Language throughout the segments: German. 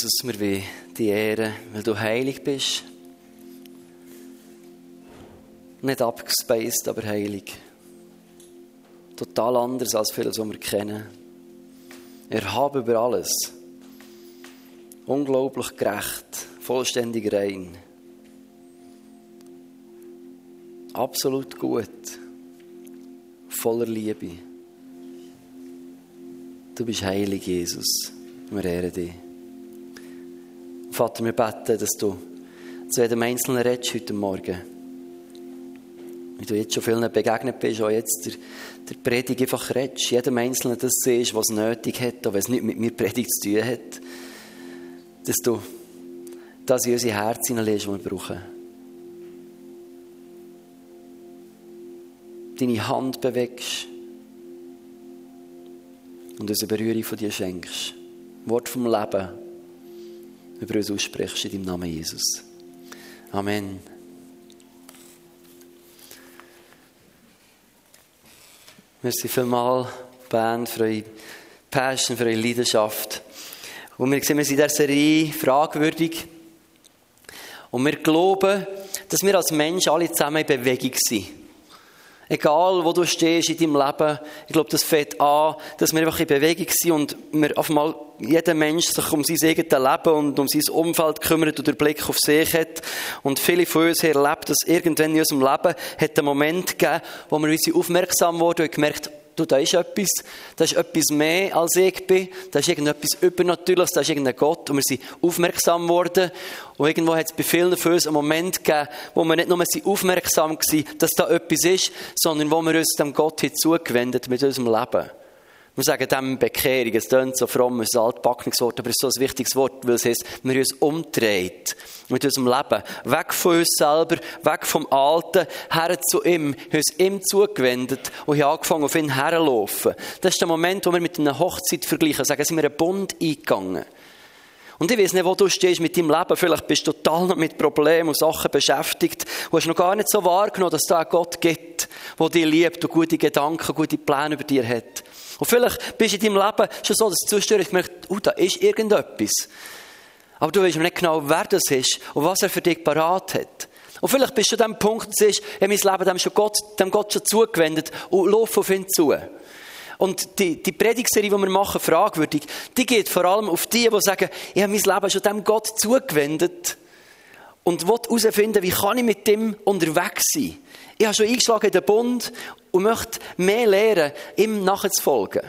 Jesus, wir wollen die Ehre, weil du heilig bist. Nicht abgespaced, aber heilig. Total anders als vieles, was wir kennen. Erhaben über alles. Unglaublich gerecht, vollständig rein. Absolut gut. Voller Liebe. Du bist heilig, Jesus. Wir ehren dich. Vater, wir beten, dass du zu jedem Einzelnen redest heute Morgen. Wie du jetzt schon vielen begegnet bist, auch jetzt der, der Predigt einfach redest. Jedem Einzelnen das siehst, was nötig hat, auch wenn es nicht mit mir Predigt zu tun hat. Dass du das in unsere Herzen hineinlegst, was wir brauchen. Deine Hand bewegst und uns eine Berührung von dir schenkst. Wort vom Leben über uns aussprichst in deinem Namen Jesus. Amen. Merci vielmals, Band, für eure Passion, für eure Leidenschaft. Und wir sehen, wir sind in dieser Serie fragwürdig. Und wir glauben, dass wir als Menschen alle zusammen in Bewegung sind. Egal, wo du stehst in deinem Leben, ich glaube, das fängt an, dass wir einfach in Bewegung sind und wir auf einmal jeder Mensch sich um sein eigenes Leben und um sein Umfeld kümmert und den Blick auf sich hat. Und viele von uns erlebt, dass irgendwann in unserem Leben hat einen Moment gegeben, wo wir uns aufmerksam wurden und gemerkt, du, da ist etwas, da ist etwas mehr als ich bin, da ist irgendetwas Übernatürliches, da ist irgendein Gott. Und wir sind aufmerksam geworden. Und irgendwo hat es bei vielen von uns einen Moment gegeben, wo wir nicht nur aufmerksam waren, dass da etwas ist, sondern wo wir uns dem Gott zugewendet mit unserem Leben. Wir sagen dem Bekehrung, es klingt so fromm, es ist ein altbackenes Wort, aber es ist so ein wichtiges Wort, weil es heißt, wir uns umdreht mit unserem Leben. Weg von uns selber, weg vom Alten, her zu ihm, haben uns ihm zugewendet und haben angefangen, auf ihn herzulaufen. Das ist der Moment, wo wir mit einer Hochzeit vergleichen, sagen, sind wir einen Bund eingegangen. Und ich weiß nicht, wo du stehst mit deinem Leben. Vielleicht bist du total noch mit Problemen und Sachen beschäftigt und hast noch gar nicht so wahrgenommen, dass es da einen Gott gibt, der dich liebt und gute Gedanken, gute Pläne über dir hat. Und vielleicht bist du in deinem Leben schon so, dass du zustörst, merkst, oh, da ist irgendetwas. Aber du weißt nicht genau, wer das ist und was er für dich parat hat. Und vielleicht bist du an dem Punkt, dass ich mein Leben dem, schon Gott, dem Gott schon zugewendet und lauf auf ihn zu. Und die, die Predigserie, die wir machen, fragwürdig, die geht vor allem auf die, die sagen, ich habe mein Leben schon dem Gott zugewendet und will herausfinden, wie kann ich mit dem unterwegs sein. Ich habe schon eingeschlagen in den Bund und möchte mehr lernen, ihm nachzufolgen.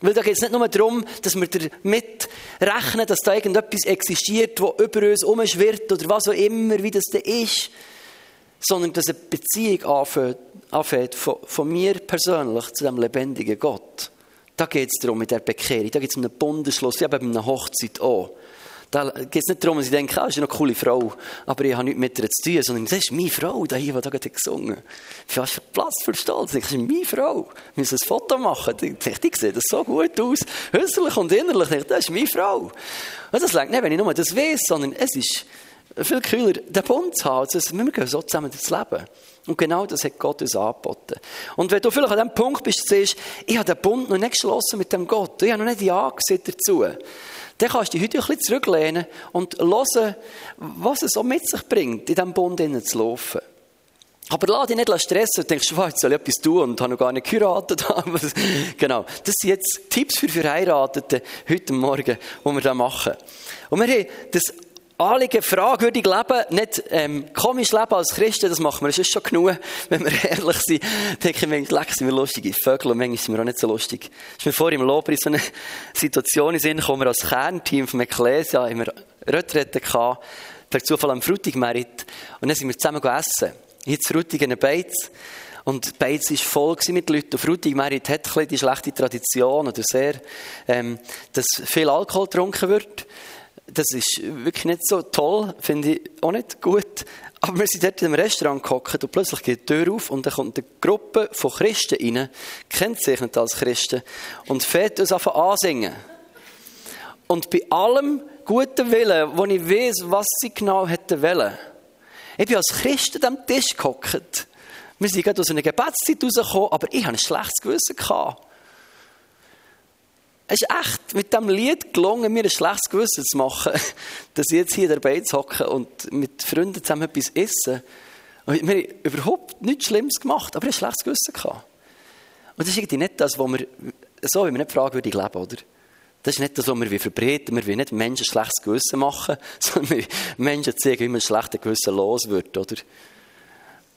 Weil da geht es nicht nur darum, dass wir damit rechnen, dass da irgendetwas existiert, das über uns umschwirrt oder was auch immer, wie das da ist, sondern dass eine Beziehung anfängt, anfängt von, von, mir persönlich zu dem lebendigen Gott. Da geht es darum, mit der Bekehrung, da geht es um einen Bundesschluss, wie bei einer Hochzeit auch. Da geht es nicht darum, dass ich denke, ah, ist eine coole Frau, aber ich habe nichts mit ihr zu tun, sondern das ist meine Frau, die hier, die da gerade gesungen hat. Für Platz für Stolz. Das ist meine Frau. Wir müssen ein Foto machen. Ich denke, die sieht das so gut aus. Äußerlich und innerlich. Ich das ist meine Frau. Und das längt nicht, wenn ich nur das weiß, sondern es ist viel cooler, den Bund zu haben. Also, wir gehen so zusammen durchs Leben. Und genau das hat Gott uns angeboten. Und wenn du vielleicht an dem Punkt bist, siehst, ich habe den Bund noch nicht geschlossen mit dem Gott. Ich habe noch nicht Ja gesagt dazu dann kannst du dich heute ein bisschen zurücklehnen und hören, was es so mit sich bringt, in diesem Bund zu laufen. Aber lass dich nicht stressen und denkst, jetzt soll ich etwas tun und habe noch gar nicht geheiratet. genau. Das sind jetzt Tipps für Verheiratete heute Morgen, die wir da machen. Und wir haben das Anliegen, fragwürdig leben, nicht ähm, komisch leben als Christen, das machen wir, das ist schon genug, wenn wir ehrlich sind. ich, manchmal leck, sind wir lustige Vögel und manchmal sind wir auch nicht so lustig. Ist mir vorhin im Lobpreis so eine Situation in Sinn, wir als Kernteam vom Ecclesia immer Retrette hatten, per Zufall am Frutigmerit, und dann sind wir zusammen essen. Jetzt Frutig in Beiz. Und Beiz war voll mit Leuten. Und Frutigmerit hat ein die schlechte Tradition, oder sehr, ähm, dass viel Alkohol getrunken wird das ist wirklich nicht so toll, finde ich auch nicht gut. Aber wir sind dort in einem Restaurant gehockt und plötzlich geht die Tür auf und dann kommt eine Gruppe von Christen rein, nicht als Christen, und fährt uns einfach ansingen. Und bei allem guten Willen, wo ich weiß, was sie genau hätten wollen, ich bin als Christ am Tisch gehockt. Wir sind gerade aus einer Gebetszeit rausgekommen, aber ich hatte ein schlechtes Gewissen. Gehabt. Es ist echt mit diesem Lied gelungen, mir ein schlechtes Gewissen zu machen, dass ich jetzt hier dabei hocke und mit Freunden zusammen etwas esse. Und wir haben überhaupt nichts Schlimmes gemacht, aber ich hatte ein schlechtes Gewissen. Und das ist irgendwie nicht das, was wir, so wie wir nicht fragwürdig leben, oder? Das ist nicht das, was wir verbreiten. Wir wollen nicht Menschen ein schlechtes Gewissen machen, sondern wir Menschen zeigen, wie man ein schlechtes Gewissen los wird, oder?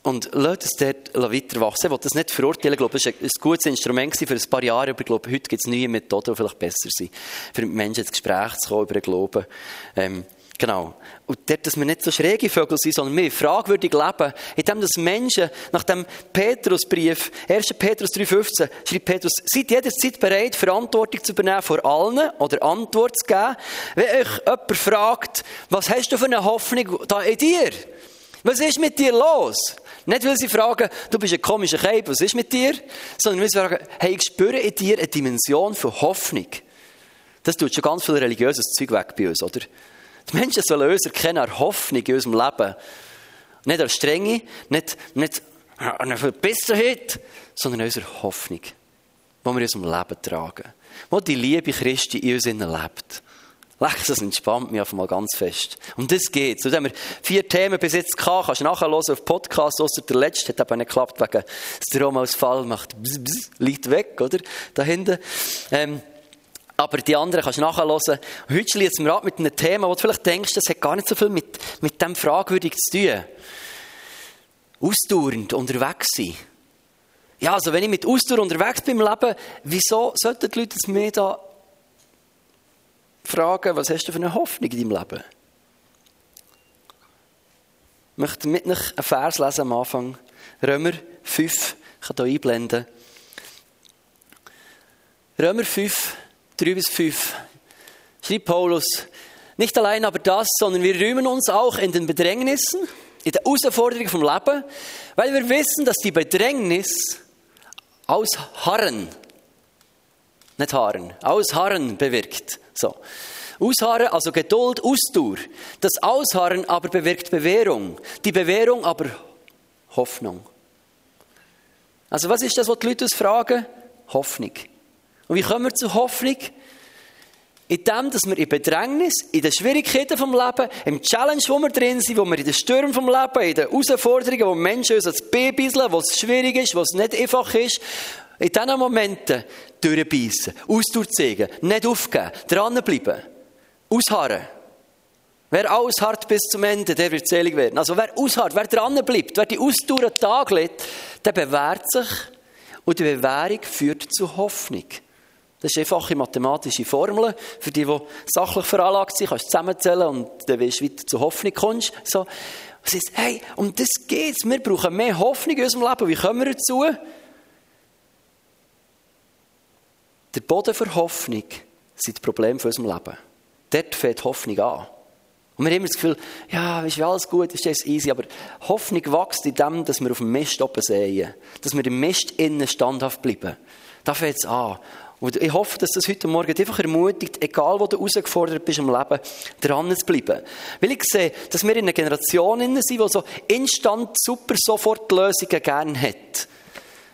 Und lasst es dort weiter wachsen. Ich will das nicht verurteilen. Ich glaube, das war ein gutes Instrument für ein paar Jahre. Aber ich glaube, heute gibt es neue Methoden, die vielleicht besser sind, für Menschen ins Gespräch zu kommen über den Glauben. Ähm, genau. Und dort, dass wir nicht so schräge Vögel sind, sondern wir fragwürdig leben, indem dass Menschen nach dem Petrusbrief, 1. Petrus 3,15, schreibt Petrus, seid jederzeit bereit, Verantwortung zu übernehmen vor allen oder Antwort zu geben. Wenn euch jemand fragt, was hast du für eine Hoffnung da in dir? Was ist mit dir los? Nicht, weil sie fragen, du bist ein komischer Keib, was ist mit dir? Sondern weil sie fragen, hey, ich spüre in dir eine Dimension von Hoffnung. Das tut schon ganz viel religiöses Zeug weg bei uns, oder? Die Menschen sollen uns erkennen eine Hoffnung in unserem Leben. Nicht eine Strenge, nicht, nicht eine Verbissenheit, sondern unsere Hoffnung, die wir in unserem Leben tragen. Wo die Liebe Christi in uns lebt. Leck, das entspannt mich einfach mal ganz fest. Um das geht's. Und haben wir vier Themen bis jetzt gehabt. Kannst du nachher hören auf Podcast, außer der letzte hat aber nicht geklappt, wegen Stromausfall macht bzz, bzz, liegt weg, oder? Da hinten. Ähm, aber die anderen kannst du nachher hören. Heute schließen wir ab mit einem Thema, wo du vielleicht denkst, das hat gar nicht so viel mit, mit dem fragwürdig zu tun. Ausdauernd unterwegs sein. Ja, also wenn ich mit Ausdauer unterwegs bin im Leben, wieso sollten die Leute mir da fragen, was hast du für eine Hoffnung in deinem Leben? Ich möchte mit euch einen Vers lesen am Anfang. Römer 5, ich kann hier einblenden. Römer 5, 3 bis 5. Schreibt Paulus, nicht allein aber das, sondern wir rühmen uns auch in den Bedrängnissen, in der Herausforderung vom Leben, weil wir wissen, dass die Bedrängnis aus Harren, nicht Haaren, aus Harren bewirkt. So. Ausharren, also Geduld, Ausdauer. Das Ausharren aber bewirkt Bewährung. Die Bewährung aber Hoffnung. Also was ist das, was die Leute uns fragen? Hoffnung. Und wie kommen wir zu Hoffnung? In dem, dass wir in Bedrängnis, in den Schwierigkeiten vom Leben, im Challenge, wo wir drin sind, wo wir in den Stürmen vom Leben, in den Herausforderungen, wo Menschen uns als Babysle, wo es schwierig ist, wo es nicht einfach ist, in diesen Momenten durchbeissen, Ausdauer zeigen, nicht aufgeben, dranbleiben, ausharren. Wer ausharrt bis zum Ende, der wird selig werden. Also wer ausharrt, wer dranbleibt, wer die Ausdauer an den Tag legt, der bewährt sich und die Bewährung führt zu Hoffnung. Das ist einfache mathematische Formel. Für die, die sachlich veranlagt sind, kannst du zusammenzählen und dann wirst du weiter zur Hoffnung kommst. So. Es ist, hey, um das geht's. Wir brauchen mehr Hoffnung in unserem Leben. Wie kommen wir dazu? Der Boden für Hoffnung sind die Probleme von unserem Leben. Dort fängt Hoffnung an. Und wir haben immer das Gefühl, ja, ist alles gut, ist das easy, aber Hoffnung wächst in dem, dass wir auf dem Mist oben sehen. Dass wir im Mist innen standhaft bleiben. Da fängt es an. Und ich hoffe, dass das heute Morgen einfach ermutigt, egal wo du herausgefordert bist im Leben, dran zu bleiben. Weil ich sehe, dass wir in einer Generation sind, die so instant, super, sofort Lösungen gerne hat.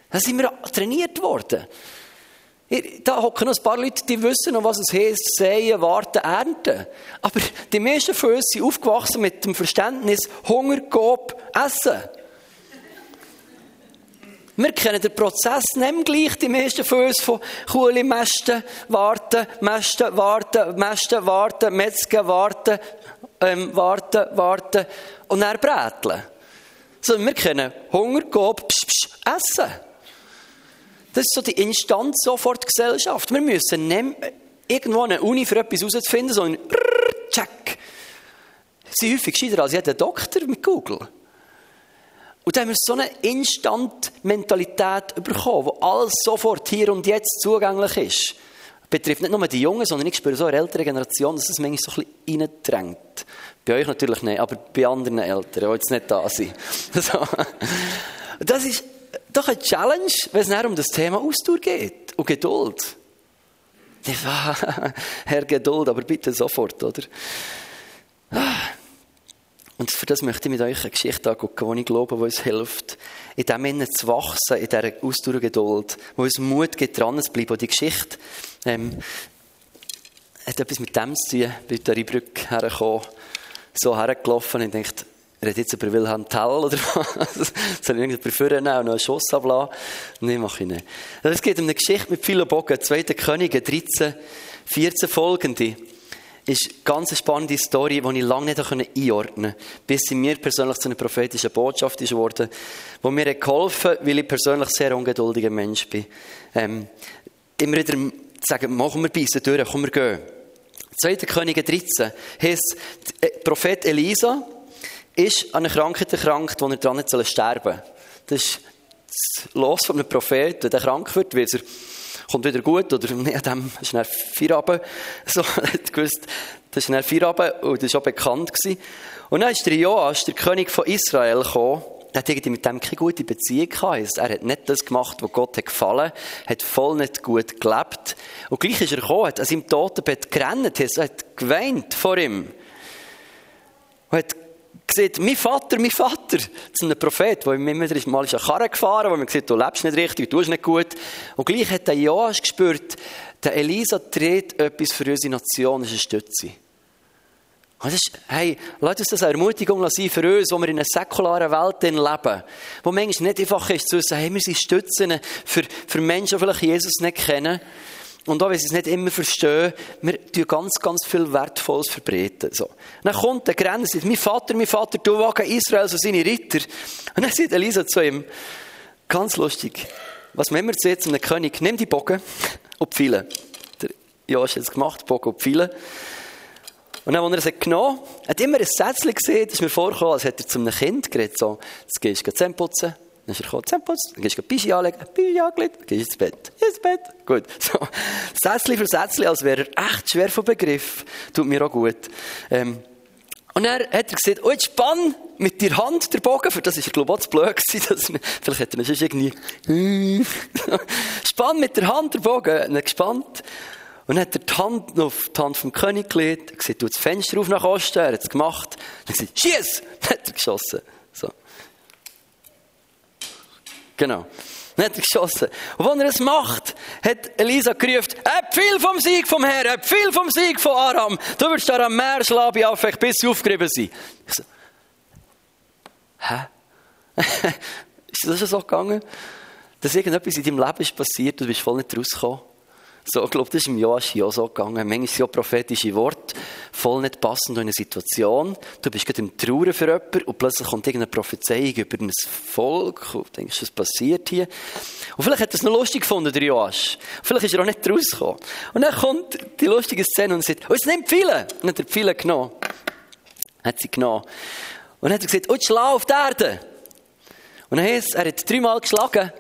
Da sind wir trainiert worden. Da hocken noch ein paar Leute, die wissen noch, was es heißt, säen, warten, ernten. Aber die meisten von uns sind aufgewachsen mit dem Verständnis, Hunger, Gob, Essen. Wir kennen den Prozess nicht gleich, die meisten von uns, von Kuhle mästen, warten, mästen, warten, mästen, warten, Metzgen, warten, ähm, warten, warten und dann bräteln. Sondern wir kennen Hunger, Gob, psch, psch, Essen. Das ist so die Instant-Sofort-Gesellschaft. Wir müssen nicht irgendwo eine Uni für etwas herauszufinden, sondern check. Sie sind häufig gescheiter als jeder Doktor mit Google. Und dann haben wir so eine Instant-Mentalität bekommen, wo alles sofort hier und jetzt zugänglich ist. Das betrifft nicht nur die Jungen, sondern ich spüre so eine ältere Generation, dass es manchmal so ein bisschen reindrängt. Bei euch natürlich nicht, aber bei anderen Eltern, die jetzt nicht da sind. Das ist doch eine Challenge, wenn es um das Thema Ausdauer geht und Geduld. Herr Geduld, aber bitte sofort, oder? Und für das möchte ich mit euch eine Geschichte angucken, die ich glaube, die uns hilft, in dem Innen zu wachsen, in dieser Ausdauergeduld, wo uns Mut gibt, dran zu bleiben. Und die Geschichte ähm, hat etwas mit dem zu tun, bei der Brücke hergekommen, so hergelaufen und ich hat jetzt über Wilhelm Tell oder was? Soll ich irgendjemand führen und noch einen Schuss ablassen? Nein, mache ich nicht. Es geht um eine Geschichte mit vielen Bogen. 2. Könige 13, 14 folgende. Ist eine ganz spannende Story, die ich lange nicht einordnen konnte, bis sie mir persönlich zu einer prophetischen Botschaft ist geworden, die mir geholfen hat, weil ich persönlich sehr ungeduldiger Mensch bin. Ähm, immer wieder sagen, machen wir beißen durch, komm, wir gehen. 2. Könige 13 heisst, Prophet Elisa, ist an einer Krankheit erkrankt, wo er dran nicht sterben soll. Das ist das Los von einem Propheten. Wenn er krank wird, wird er, kommt wieder gut, oder nee, dem ist schnell Feierabend. So, er hat gewusst, das ist schnell Feierabend, und das war auch bekannt. Gewesen. Und dann ist der Joas, der König von Israel, gekommen, er hat irgendwie mit dem keine gute Beziehung gehabt. Er hat nicht das gemacht, was Gott hat gefallen, hat voll nicht gut gelebt. Und gleich ist er gekommen, hat an seinem Totenbett gerannt, er hat geweint vor ihm. Und hat sieht, mein Vater, mein Vater, zu einem Prophet, der immer wieder mal ist eine Karre gefahren, wo man sieht, du lebst nicht richtig, du tust nicht gut. Und gleich hat der Joas gespürt, der Elisa dreht etwas für unsere Nation, das ist eine Stütze. Und das ist, hey, lass uns das eine Ermutigung sein für uns, wo wir in einer säkularen Welt leben, wo manchmal nicht einfach ist, zu sagen, hey, wir sind Stützen für, für Menschen, die vielleicht Jesus nicht kennen. Und auch wenn sie es nicht immer verstehen, wir tun ganz, ganz viel Wertvolles verbreiten. So. Dann kommt der Grenze, mein Vater, mein Vater, du wagen Israel, so seine Ritter. Und dann sagt Elisa zu ihm, ganz lustig, was man immer sieht, einem König, nimm die Bogen und Pfeile. Der Joas hat es gemacht, Bogen und Pfeile. Und dann, als er es genommen hat, hat immer ein Sätzchen gesehen, ist mir vorgekommen, als hätte er zu einem Kind geredet, so, jetzt gehst du Zähne putzen, dann ist er gekommen, Zähneputz, dann gehst du Pischi anlegen, Pischi angelegt, dann gehst du ins Bett, ins Bett. Gut. So. Sätzchen für Sätzchen, als wäre er echt schwer von Begriff. Tut mir auch gut. Ähm, und dann hat er gesagt, oh, jetzt spann mit der Hand der Bogen, für das ist er, glaube ich, blöd gewesen, dass man, vielleicht hätte er sonst irgendwie, spann mit der Hand der Bogen, er gespannt. Und dann hat er die Hand auf die Hand vom König gelegt, er gesagt, du das Fenster auf nach Osten, er hat es gemacht, dann hat er gesagt, schieß! Dann hat er geschossen. So. Genau. Dann hat er geschossen. Und als er es macht, hat Elisa gerufen, hab viel vom Sieg vom Herrn, hab viel vom Sieg von Aram. Du wirst da am Meer schlagen, bei Affekt, bis sie aufgerieben sind. Ich so, hä? ist das schon so gegangen? Dass irgendetwas in deinem Leben ist passiert und du bist voll nicht rausgekommen? So, ich glaube, das ist im Joashi auch so gegangen. Manchmal sind ja prophetische Worte voll nicht passend in einer Situation. Du bist gerade im Trauern für jemanden und plötzlich kommt irgendeine Prophezeiung über ein Volk und du denkst, was passiert hier? Und vielleicht hat er es noch lustig gefunden, der Joasch. Vielleicht ist er auch nicht rausgekommen. Und dann kommt die lustige Szene und sagt, oh, jetzt nimm Pfeile. Und dann hat er Pfeile genommen. Hat sie genommen. Und dann hat er gesagt, oh, schlag auf die Erde. Und dann heißt er hat dreimal geschlagen.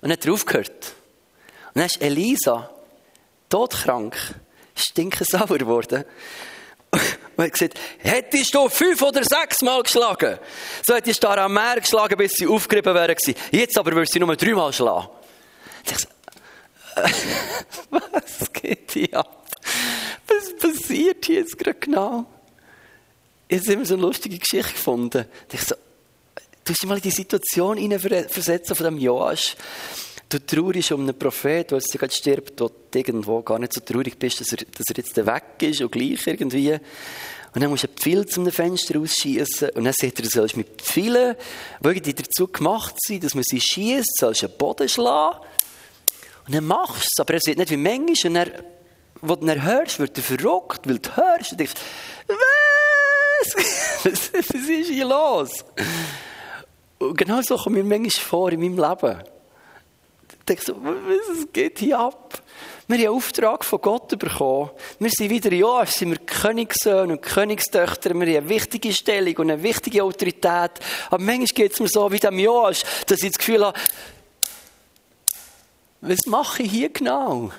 Und dann hat er aufgehört. Dann ist Elisa todkrank, stinkensauer geworden. Und hat gesagt, hättest du fünf oder sechs Mal geschlagen, so hättest du am Meer geschlagen, bis sie aufgerieben wären Jetzt aber würdest du sie nur dreimal schlagen. Was geht hier ab? Was passiert hier jetzt gerade genau? Jetzt haben wir so eine lustige Geschichte gefunden. Ich so, du hast dich mal in die Situation versetzen von dem Joasch. Du traurigst um einen Prophet, der jetzt gerade stirbt, wo du irgendwo gar nicht so traurig bist, dass er, dass er jetzt weg ist und gleich irgendwie. Und dann musst du Pfeil zum Fenster ausschießen und dann sagt er, du sollst mit Pfeilen, die dazu gemacht sind, dass man sie schießt, sollst du einen Boden schlagen. Und dann machst du es, aber er sieht nicht, wie manchmal. Und er, wo du dann hörst, wird er verrückt, weil du hörst und denkst, was? was ist hier los? Und genau so kommt mir manchmal vor in meinem Leben denke so, was geht hier ab? Wir haben einen Auftrag von Gott bekommen. Wir sind wieder, ja, sind wir Königssöhne und Königstöchter. Wir haben eine wichtige Stellung und eine wichtige Autorität. Aber manchmal geht es mir so wie dem Joas, dass ich das Gefühl habe, was mache ich hier genau?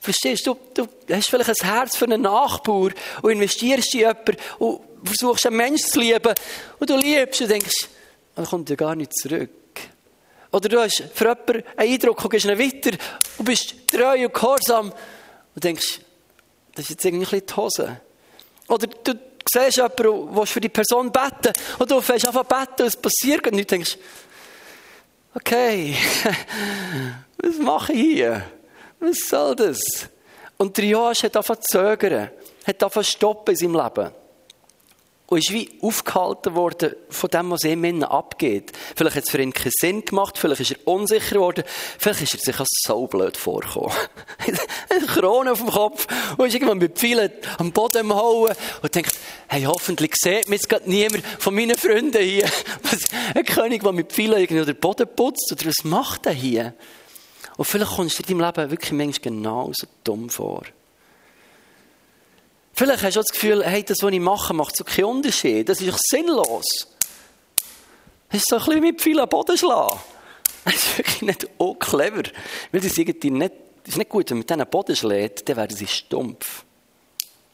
Verstehst du, du hast vielleicht ein Herz für einen Nachbar und investierst in jemanden und versuchst einen Menschen zu lieben und du liebst und denkst, er kommt ja gar nicht zurück. Oder du hast für jemanden einen Eindruck und gehst ihn weiter und bist treu und gehorsam und denkst, das ist jetzt irgendwie die Hose. Oder du siehst jemanden willst für die Person beten und du fängst an beten und es passiert und du denkst, okay, was mache ich hier? Was soll das? Und der Joas hat angefangen zu zögern, hat zu stoppen in seinem Leben. Und ist wie aufgehalten worden von dem, was ihm innen abgeht. Vielleicht hat es für ihn keinen Sinn gemacht, vielleicht ist er unsicher geworden, vielleicht ist er sich auch so blöd vorgekommen. Eine Krone auf dem Kopf und ist irgendwann mit vielen am Boden Hauen und denkt, hey, hoffentlich sieht mich jetzt gerade niemand von meinen Freunden hier. Ein König, der mit vielen irgendwie den Boden putzt, oder was macht er hier? Und vielleicht kommst du in deinem Leben wirklich manchmal genauso dumm vor. Vielleicht hast du das Gefühl, hey, das, was ich mache, macht so keinen Unterschied. Das ist doch sinnlos. Das ist so ein bisschen mit vielen Boden schlagen. Das ist wirklich nicht auch clever. Weil das irgendwie nicht, ist gut, wenn man mit diesen Boden schlägt, dann werden sie stumpf.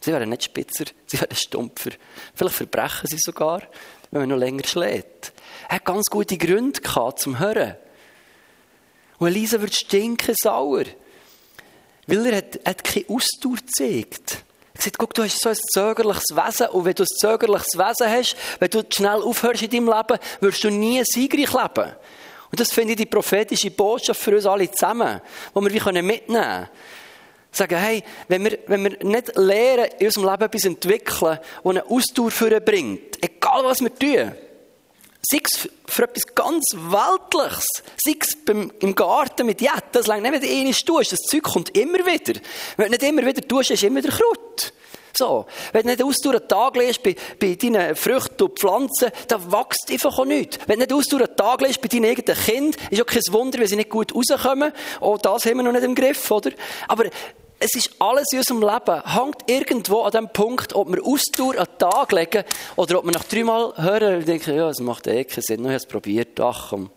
Sie werden nicht spitzer, sie werden stumpfer. Vielleicht verbrechen sie sogar, wenn man noch länger schlägt. Er hat ganz gute Gründe gehabt zum Hören. Und Elisa wird stinken sauer. Weil er hat, hat keine Ausdauer gezeigt. Er sagt, guck, du hast so ein zögerliches Wesen und wenn du ein zögerliches Wesen hast, wenn du schnell aufhörst in deinem Leben, wirst du nie siegreich leben. Und das finde ich die prophetische Botschaft für uns alle zusammen, die wir wie mitnehmen können. Sagen, hey, wenn wir, wenn wir nicht lernen, in unserem Leben etwas entwickeln, das eine Ausdauer bringt, egal was wir tun, sei es für etwas ganz Weltliches, sei es beim, im Garten mit Jetten, das lange nicht, wenn du einmal tust, das Zeug kommt immer wieder. Wenn du nicht immer wieder tust, ist immer der Kraut. So. Wenn du nicht ausdauer einen Tag lässt bei, bei deinen Früchten und Pflanzen, dann wächst einfach auch nichts. Wenn du nicht ausdauer einen Tag lässt bei deinen eigenen Kind, ist auch kein Wunder, wenn sie nicht gut rauskommen. Auch das haben wir noch nicht im Griff, oder? Aber es ist alles in unserem Leben, hängt irgendwo an dem Punkt, ob wir Ausdauer an den Tag legen oder ob wir nach dreimal hören und denken, ja, das macht eh keinen Sinn, ich habe es probiert, ach komm.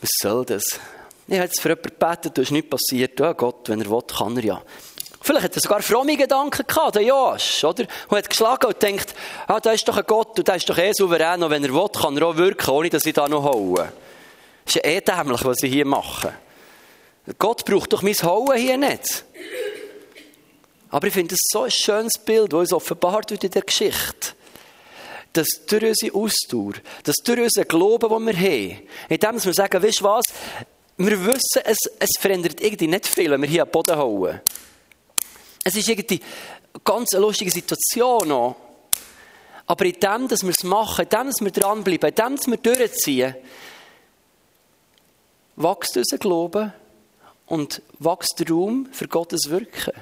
Was soll das? Ich habe jetzt für jemanden gebetet, da ist nichts passiert. Ja Gott, wenn er will, kann er ja. Vielleicht hat er sogar fromme Gedanken gehabt, der Joas, oder? Und hat geschlagen und denkt, ah, da ist doch ein Gott und der ist doch eh souverän und wenn er will, kann er auch wirken, ohne dass ich da noch haue. Das ist ja eh dämlich, was ich hier mache. Gott braucht doch mein Hauen hier nicht. Aber ich finde es so ein schönes Bild, das uns offenbart wird in der Geschichte. Dass durch unsere Ausdauer, dass durch unseren Glauben, den wir haben, indem wir sagen, weißt du was, wir wissen, es, es verändert irgendwie nicht viel, wenn wir hier am Boden hauen. Es ist irgendwie eine ganz lustige Situation noch. Aber in dem, dass wir es machen, in dem, dass wir dranbleiben, in dem, dass wir durchziehen, wächst unser Glaube und wächst der Raum für Gottes Wirken.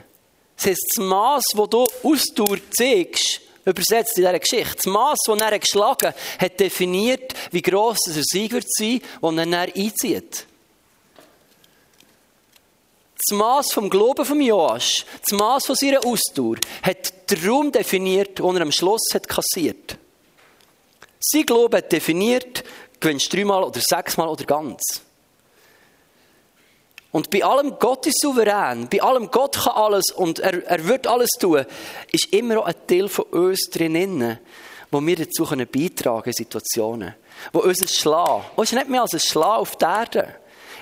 Das heisst, das Mass, das du Ausdauer zeigst, übersetzt in dieser Geschichte, das Mass, das er geschlagen hat, definiert, wie gross er Sieg wird sein, den er dann einzieht. Das Mass vom Glauben von Joas, das Mass von seiner Ausdauer, hat den Raum definiert, den er am Schluss hat kassiert. Sein Glaube hat definiert, gewinnst dreimal oder sechsmal oder ganz. Und bei allem Gott ist souverän, bei allem Gott kann alles und er, er wird alles tun, ist immer auch ein Teil von uns drinnen, wo wir dazu beitragen können, Situationen. Wo unser Schlag, oh, ist nicht mehr als ein Schlag auf der Erde.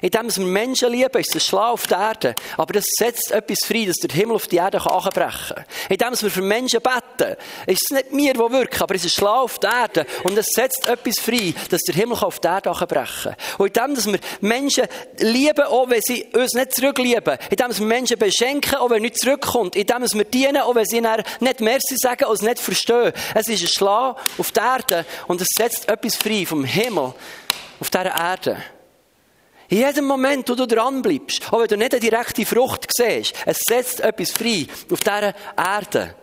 In dem wir Menschen lieben, ist ein Schlag auf der Erde. Aber das setzt etwas frei, dass der Himmel auf die Erde anbrechen kann. In dem wir für Menschen beten, ist es nicht mir, der wirkt, aber es ist ein Schlag auf der Erde. Und es setzt etwas frei, dass der Himmel auf die Erde anbrechen kann. Und in dem, dass wir Menschen lieben, auch wenn sie uns nicht zurücklieben. In dem, dass wir Menschen beschenken, auch wenn nichts zurückkommt. In dem, dass wir dienen, auch wenn sie nicht Merci sagen und es nicht verstehen. Es ist ein Schlag auf der Erde und es setzt etwas frei vom Himmel auf dieser Erde. In jedem Moment, wo du dran bleibst, auch wenn du nicht eine direkte Frucht siehst, es setzt etwas frei auf dieser Erde.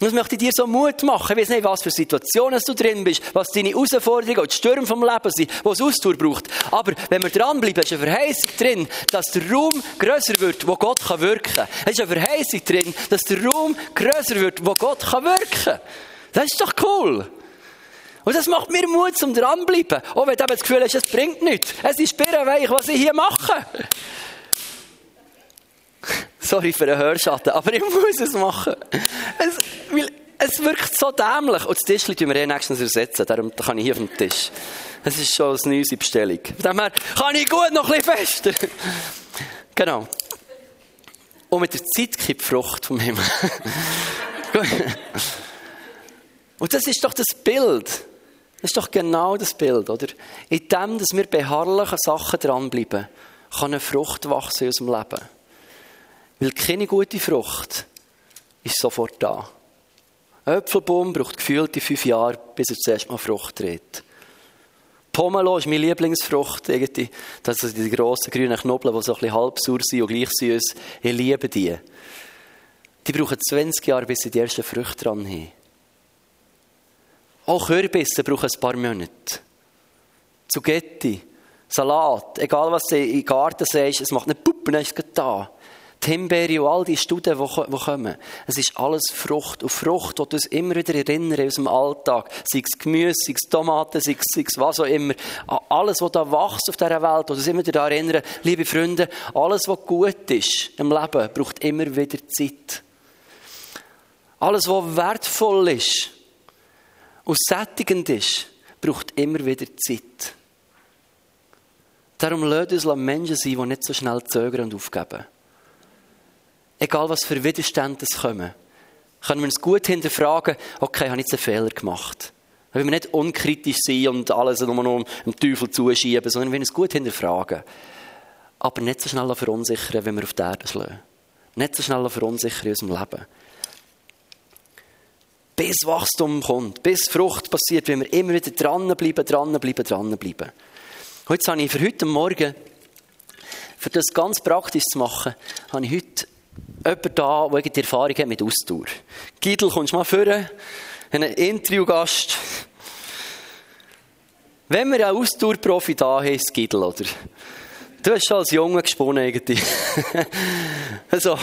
Und das möchte ich dir so Mut machen. Ich weiß nicht, was für Situationen du drin bist, was deine Herausforderungen und die Stürme vom Leben sind, wo es Ausdauer braucht. Aber wenn wir dranbleiben, ist eine Verheißung drin, dass der Raum grösser wird, wo Gott wirken kann. Es ist eine Verheißung drin, dass der Raum grösser wird, wo Gott wirken kann. Das ist doch cool. Und das macht mir Mut zum dranbleiben. Auch wenn du das Gefühl hast, es bringt nichts. Es ist birrenweich, was ich hier mache. Sorry für den Hörschatten, aber ich muss es machen. Es, weil es wirkt so dämlich. Und das Tischchen tun wir eh nächstens ersetzen. Darum kann ich hier auf dem Tisch. Es ist schon eine neue Bestellung. Von dem kann ich gut noch ein bisschen fester. genau. Und mit der Zeit die Frucht vom Himmel. Und das ist doch das Bild. Das ist doch genau das Bild, oder? In dem, dass wir beharrlichen Sachen dranbleiben, kann eine Frucht wachsen in unserem Leben. Weil keine gute Frucht ist sofort da. Ein Äpfelbaum braucht gefühlte fünf Jahre, bis er zuerst mal Frucht trägt. Pomelo ist meine Lieblingsfrucht. Irgendwie. Das sind die grossen grünen Knobel, die so ein bisschen halb sauer sind und gleich süß. Ich liebe die. Die brauchen 20 Jahre, bis sie die ersten Früchte dran haben. Auch Kürbisse brauchen ein paar Monate. Zugetti, Salat, egal was du im Garten siehst, es macht nicht Puppen, dann ist es da. Himbeere und all die Studien, die kommen. Es ist alles Frucht. Und Frucht, die uns immer wieder erinnern aus dem Alltag. Sei es Gemüse, sei es Tomaten, sei es, sei es was auch immer. Alles, was da wächst auf dieser Welt, die uns immer wieder daran erinnern, liebe Freunde, alles, was gut ist im Leben, braucht immer wieder Zeit. Alles, was wertvoll ist und sättigend ist, braucht immer wieder Zeit. Darum lasst uns Menschen sein, die nicht so schnell zögern und aufgeben. Egal was für Widerstände kommen, können wir uns gut hinterfragen, okay, habe ich jetzt einen Fehler gemacht? Wenn wir nicht unkritisch sind und alles nur noch dem Teufel zuschieben, sondern wir uns gut hinterfragen. Aber nicht so schnell verunsichern, wenn wir auf die Erde schlagen. Nicht so schnell verunsichern in unserem Leben. Bis Wachstum kommt, bis Frucht passiert, wenn wir immer wieder dranbleiben, dranbleiben, dranbleiben. Heute habe ich für heute Morgen, für das ganz praktisch zu machen, habe ich heute jemand da, der die Erfahrung hat mit Ausdauer. Gidl, kommst du mal vor? Ein Interviewgast. Wenn wir einen Ausdauerprofi da haben, ist Gidl, oder? Du hast schon als Junge gesponnen, irgendwie. also,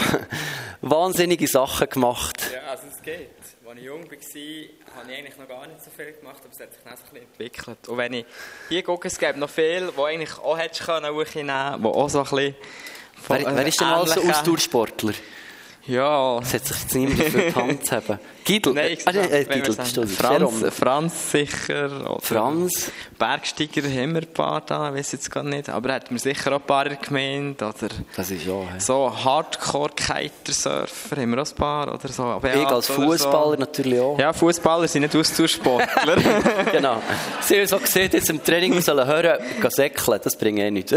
wahnsinnige Sachen gemacht. Ja, also es geht. Als ich jung war, habe ich eigentlich noch gar nicht so viel gemacht, aber es hat sich dann so ein bisschen entwickelt. Und wenn ich hier gucke, es gibt noch viel, die eigentlich auch hättest können, die auch so ein bisschen Wer, wer ist denn alles ein Ausdauersportler? Ja. Es hat sich jetzt niemand für die Hand zu haben. Gidl? Nein, ich ah, äh, Gidl, Franz, Franz sicher. Franz? Bergsteiger haben wir ein paar da, ich weiß jetzt gar nicht. Aber hat mir sicher auch ein paar gemeint. Oder das ist ja. He. So Hardcore-Kitesurfer haben wir auch ein paar. Oder so. Aber ich als Fußballer so. natürlich auch. Ja, Fußballer sind nicht Ausdauersportler. genau. Sie haben so gesehen, jetzt im Training wir sollen hören, gehen säckeln. Das bringt eh nichts.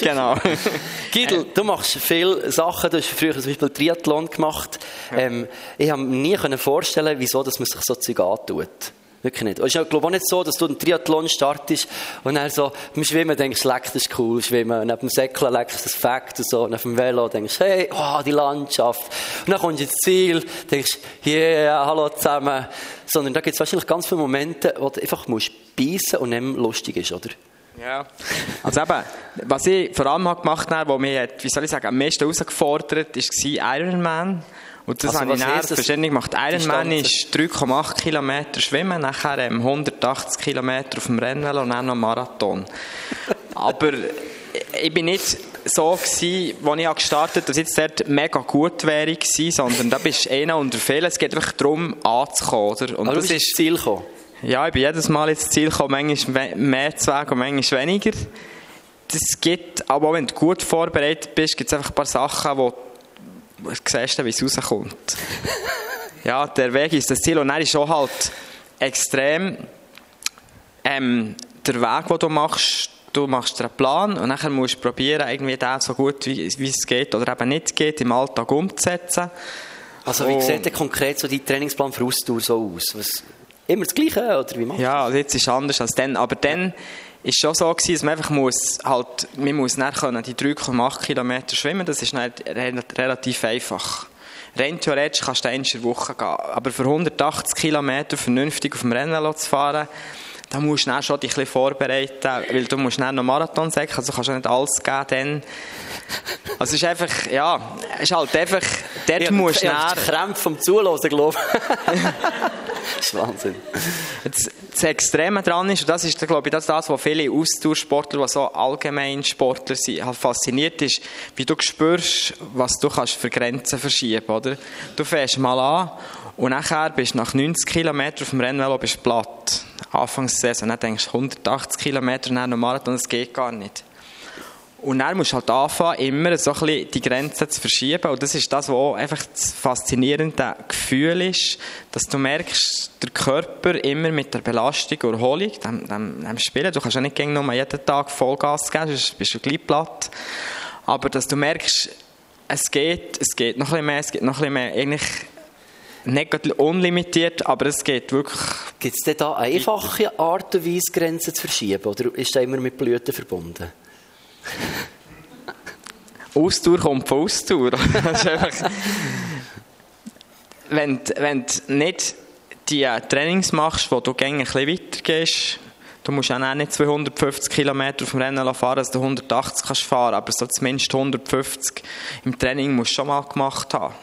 genau. Gidl, du machst viele Sachen. Du hast früher zum Beispiel Triathlon gemacht. Ja. Ähm, ich habe nie können vorstellen, wieso dass man sich so Zeug antut. Wirklich nicht. Und es ist, glaube auch nicht so, dass du einen Triathlon startest und dann so beim Schwimmen denkst, leck, das ist cool, Schwimmen. Und neben dem Säckeln leckst das Fakt und so. Und auf dem Velo denkst, hey, oh, die Landschaft. Und dann kommst du ins Ziel, denkst, yeah, hallo zusammen. Sondern da gibt es wahrscheinlich ganz viele Momente, wo du einfach musst beißen und nicht lustig ist, oder? Ja, also eben, was ich vor allem gemacht habe, was mich, wie soll ich sagen, am meisten herausgefordert hat, war Ironman. Und das also, habe ich dann verständlich gemacht. Ironman ist 3,8 Kilometer schwimmen, nachher 180 Kilometer auf dem Rennvelo und dann noch Marathon. Aber ich bin nicht so gewesen, als ich gestartet habe, dass jetzt dort mega gut wäre sondern da bist du einer unter vielen. Es geht einfach darum, anzukommen, oder? Und Aber das ist das Ziel gekommen? Ja, ich bin jedes Mal ins Ziel gekommen, manchmal mehr zu und manchmal weniger. Das gibt, aber auch wenn du gut vorbereitet bist, gibt es einfach ein paar Sachen, die siehst du, wie es rauskommt. ja, der Weg ist das Ziel. Und dann ist auch halt extrem ähm, der Weg, den du machst, du machst einen Plan und dann musst du probieren, irgendwie den so gut wie, wie es geht oder eben nicht geht, im Alltag umzusetzen. Also wie und, sieht denn konkret so dein Trainingsplan für Ausdauer so aus? Was, immer das Gleiche oder wie machst Ja, also jetzt ist es anders als dann, aber dann ist schon so gewesen, dass man einfach muss, halt, man muss können, die 3,8 Kilometer schwimmen, das ist nicht relativ einfach. Rein theoretisch kannst du eine Woche gehen, aber für 180 Kilometer vernünftig auf dem Rennen zu fahren, da musst du dann schon dich ein bisschen vorbereiten, weil du musst dann noch Marathon sagen, also kannst du nicht alles geben dann. Also es ist einfach, ja, es ist halt einfach, dort ich musst du dann... Krämpfe vom Zuhören, glaube Das ist Wahnsinn. Das, das Extreme dran ist, und das ist, glaube ich, das, das was viele Ausdauersportler, die so allgemein Sportler sind, halt fasziniert ist, wie du spürst, was du kannst für Grenzen verschieben, oder? Du fährst mal an und nachher bist du nach 90 Kilometern auf dem Rennvelo bist platt. Anfangs der Saison, dann denkst du 180 Kilometer nach einem Marathon, das geht gar nicht. Und dann musst du halt anfangen, immer so ein bisschen die Grenzen zu verschieben. Und das ist das, was einfach das faszinierende Gefühl ist, dass du merkst, der Körper immer mit der Belastung und Erholung, dem, dem, dem Spielen, du kannst ja nicht nur jeden Tag Vollgas geben, sonst bist du gleich platt. Aber dass du merkst, es geht, es geht noch ein bisschen mehr, es geht noch ein bisschen mehr, eigentlich nicht unlimitiert, aber es geht wirklich... Gibt es denn da einfache Art und Weise, Grenzen zu verschieben, oder ist das immer mit Blüten verbunden? Ausdauer kommt von Ausdauer. wenn, wenn du nicht die Trainings machst, wo du gerne ein bisschen weitergehst, du musst auch nicht 250 km auf dem Rennen fahren, dass du 180 kannst fahren, aber so zumindest 150 im Training musst du schon mal gemacht haben.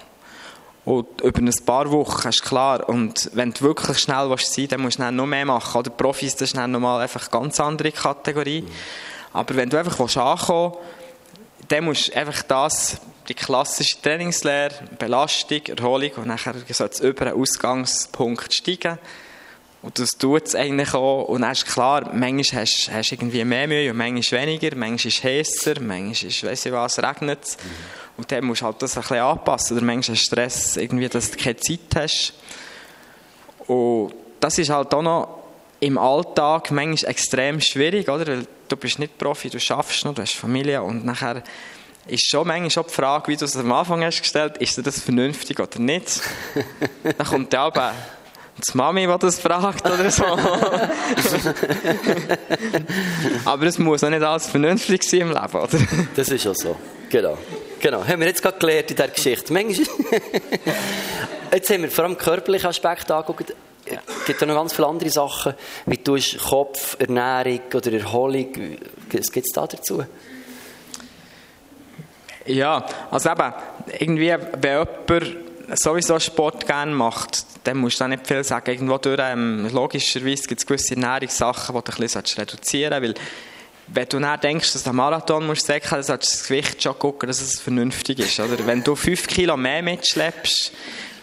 Und über ein paar Wochen ist klar. Und wenn du wirklich schnell sein willst, dann musst du noch mehr machen. Oder Profis, das ist dann nochmal einfach eine ganz andere Kategorie. Mhm. Aber wenn du einfach ankommen willst, dann musst du einfach das, die klassische Trainingslehre, Belastung, Erholung und nachher soll es über einen Ausgangspunkt steigen. Und das tut es eigentlich auch. Und dann ist klar, manchmal hast du irgendwie mehr Mühe und manchmal weniger. Manchmal ist es heißer, manchmal ist, weiss ich was, regnet es. Mhm. Und dann musst du halt das ein bisschen anpassen. Oder manchmal hast du Stress, irgendwie, dass du keine Zeit hast. Und das ist halt auch noch im Alltag manchmal extrem schwierig, oder? Weil du bist nicht Profi, du schaffst noch, du hast Familie und nachher ist schon manchmal schon die Frage, wie du es am Anfang hast gestellt, ist das vernünftig oder nicht? Dann kommt ja aber die Mami, die das fragt oder so. aber es muss auch nicht alles vernünftig sein im Leben, oder? Das ist auch so, genau. Genau, haben wir jetzt gerade gelernt in dieser Geschichte. Manchmal jetzt haben wir vor allem körperlichen Aspekt angeguckt. Es gibt ja noch ganz viele andere Sachen, wie du Kopf, Ernährung oder Erholung. Was gibt es da dazu? Ja, also eben, irgendwie, wenn jemand sowieso Sport gerne macht, dann musst du auch nicht viel sagen. Irgendwo durch, ähm, logischerweise gibt es gewisse Ernährungssachen, die du ein bisschen reduzieren solltest, wenn du dann denkst, dass du einen Marathon musst säckeln, dann solltest du das Gewicht schon gucken, dass es vernünftig ist. Oder? Wenn du 5 Kilo mehr mitschleppst,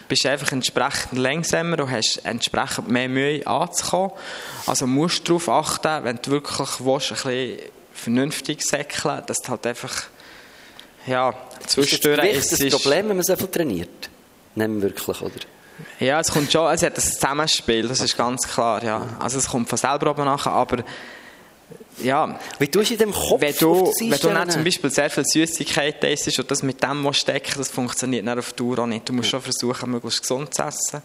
bist du einfach entsprechend langsamer und hast entsprechend mehr Mühe anzukommen. Also musst du darauf achten, wenn du wirklich willst, ein bisschen vernünftig säckeln, dass du halt einfach ja, zwischendurch ist das, das Problem, wenn man so viel trainiert? Nehmen wirklich, oder? Ja, es kommt schon, es hat ein Zusammenspiel, das ist ganz klar, ja. Also es kommt von selber oben nachher, aber ja, wie tust du in dem Kopf wenn du, wenn du dann zum Beispiel sehr viel Süßigkeit isst und das mit dem stecken das funktioniert dann auf Dauer auch nicht. Du musst schon versuchen, möglichst gesund zu essen.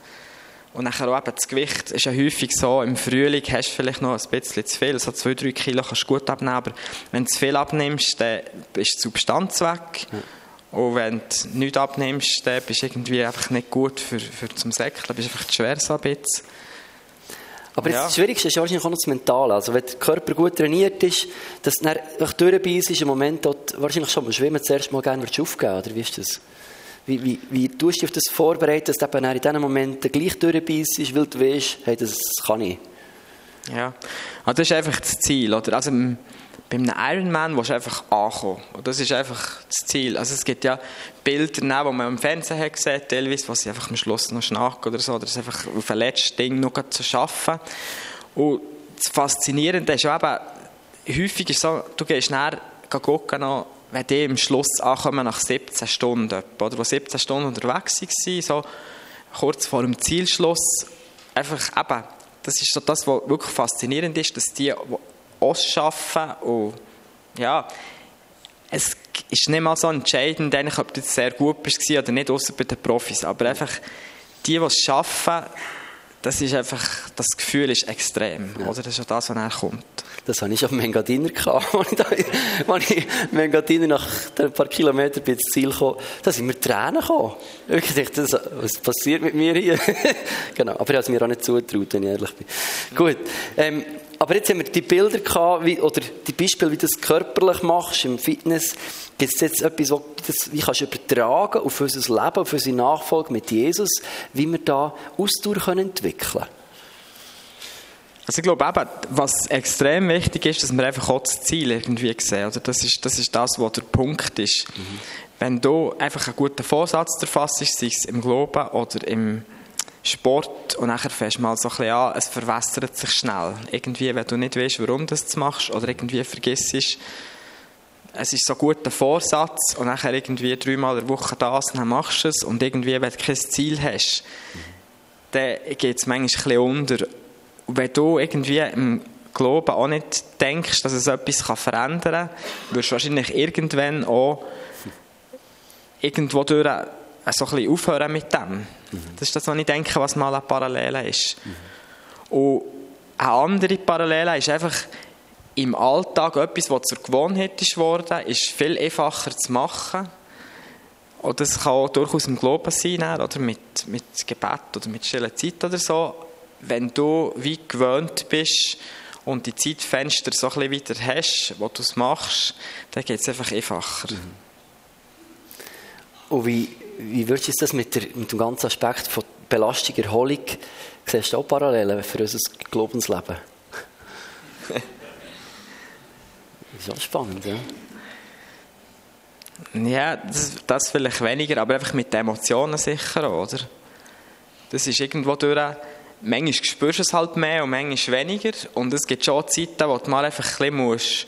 Und nachher auch eben das Gewicht ist ja häufig so, im Frühling hast du vielleicht noch ein bisschen zu viel, so zwei, drei Kilo kannst du gut abnehmen, aber wenn du zu viel abnimmst, dann ist die Substanz weg. Ja. Und wenn du nichts abnimmst, dann bist du irgendwie einfach nicht gut für, für zum Säckeln, bist einfach zu schwer so ein bisschen. Aber ja. das Schwierigste ist wahrscheinlich auch noch das Mentale. Also wenn der Körper gut trainiert ist, dass du dann durchbeißt, ist im Moment dort wahrscheinlich schon beim Schwimmen zuerst mal gerne aufgeben oder wie ist das? Wie, wie, wie tust du dich auf das vorbereiten, dass du eben in diesen Momenten gleich durchbeißt, weil du weißt, hey, das kann ich? Ja, also das ist einfach das Ziel. Oder? Also, bei einem Ironman willst du einfach ankommen. Und das ist einfach das Ziel. Also es gibt ja Bilder, die man im Fernsehen hat gesehen, teilweise, wo sie einfach am Schluss noch schnacken oder so, oder es einfach auf ein letztes Ding noch zu schaffen. Und das Faszinierende ist ja eben, häufig ist so, du gehst näher gucken, noch, wenn die am Schluss ankommen nach 17 Stunden, oder wo 17 Stunden unterwegs waren, so kurz vor dem Zielschluss, einfach eben, das ist so das, was wirklich faszinierend ist, dass die, ausschaffen und ja, es ist nicht mal so entscheidend, ob du sehr gut bist oder nicht, außer bei den Profis, aber einfach die, die es schaffen, das ist einfach, das Gefühl ist extrem, ja. oder? Das ist ja das, was er kommt. Das hatte ich schon Mengadiner gehabt, als ich, Mengadiner nach ein paar Kilometern ins Ziel kam, da sind mir Tränen gekommen. Ich dachte, was passiert mit mir hier? genau, aber ich habe es mir auch nicht zugetraut, wenn ich ehrlich bin. Gut, ähm, aber jetzt haben wir die Bilder gehabt, wie, oder die Beispiele, wie du das körperlich machst im Fitness. Gibt es jetzt etwas, was das, wie kannst du übertragen auf unser Leben, auf unsere Nachfolge mit Jesus, wie wir da Ausdauer können entwickeln können? Also ich glaube eben, was extrem wichtig ist, dass wir einfach auch das Ziel irgendwie sehen. Also das ist das, ist das was der Punkt ist. Mhm. Wenn du einfach einen guten Vorsatz erfasst, sei es im Glauben oder im Sport und nachher fährst du mal so ein bisschen an, es verwässert sich schnell. Irgendwie, wenn du nicht weißt, warum du das machst oder irgendwie vergisst, es ist so ein guter Vorsatz und nachher irgendwie dreimal in der Woche das und dann machst du es und irgendwie, wenn du kein Ziel hast, dann geht es manchmal ein bisschen unter. Und wenn du irgendwie im Glauben auch nicht denkst, dass es etwas verändern kann, wirst du wahrscheinlich irgendwann auch irgendwo durch so ein bisschen aufhören mit dem. Das ist das, was ich denke, was mal eine Parallele ist. Und eine andere Parallele ist einfach, im Alltag etwas, was zur Gewohnheit ist worden, ist viel einfacher zu machen. Oder das kann auch durchaus im Glauben sein, oder mit, mit Gebet oder mit stiller Zeit oder so. Wenn du wie gewöhnt bist und die Zeitfenster so ein bisschen wieder hast, wo du es machst, dann geht es einfach einfacher. Mhm. Und wie, wie würdest du das mit, der, mit dem ganzen Aspekt von Belastung, Erholung, siehst du auch Parallelen für unser Glaubensleben? Das ist auch spannend, ja. Ja, das, das vielleicht weniger, aber einfach mit den Emotionen sicher, oder? Das ist irgendwo durch, manchmal spürst du es halt mehr und manchmal weniger und es gibt schon Zeiten, wo du mal einfach ein bisschen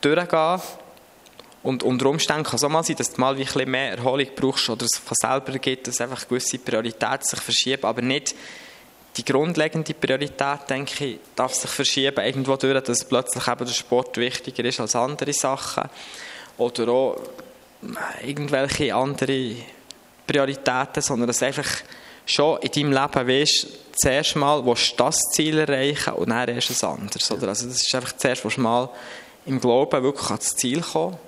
durchgehen musst und unter Umständen kann es auch mal sein, dass du mal ein bisschen mehr Erholung brauchst oder es von selber gibt, dass einfach gewisse Prioritäten sich verschieben, aber nicht die grundlegende Priorität, denke ich, darf sich verschieben irgendwo durch, dass plötzlich eben der Sport wichtiger ist als andere Sachen. Oder auch irgendwelche andere Prioritäten, sondern dass einfach schon in deinem Leben weißt, zuerst mal willst du das Ziel erreichen und dann erst ein anderes. Oder? Also das ist einfach zuerst, willst du mal im Glauben wirklich ans Ziel kommen.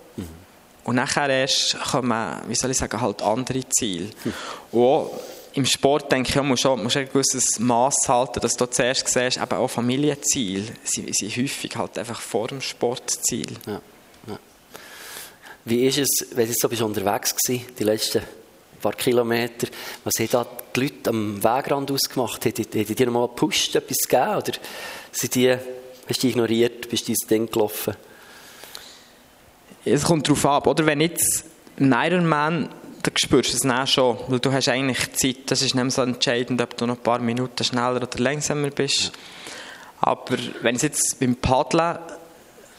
Und nachher erst kommen, wie soll ich sagen, halt andere Ziele. Mhm. Und im Sport denke ich, du musst ein gewisses Maß halten, dass du zuerst siehst, eben auch Familienziele sind, sind häufig halt einfach vor dem Sportziel. Ja, ja. Wie ist es, wenn du so bist unterwegs gewesen, die letzten paar Kilometer, was haben da die Leute am Wegrand ausgemacht? Haben die, dir mal gepusht, etwas gegeben? Oder sind die, hast du die ignoriert, bist du dein Ding gelaufen? Es kommt darauf ab, oder? Wenn jetzt ein Ironman da spürst du es dann schon, weil du hast eigentlich Zeit, das ist nicht so entscheidend, ob du noch ein paar Minuten schneller oder langsamer bist. Aber wenn es jetzt beim Paddeln,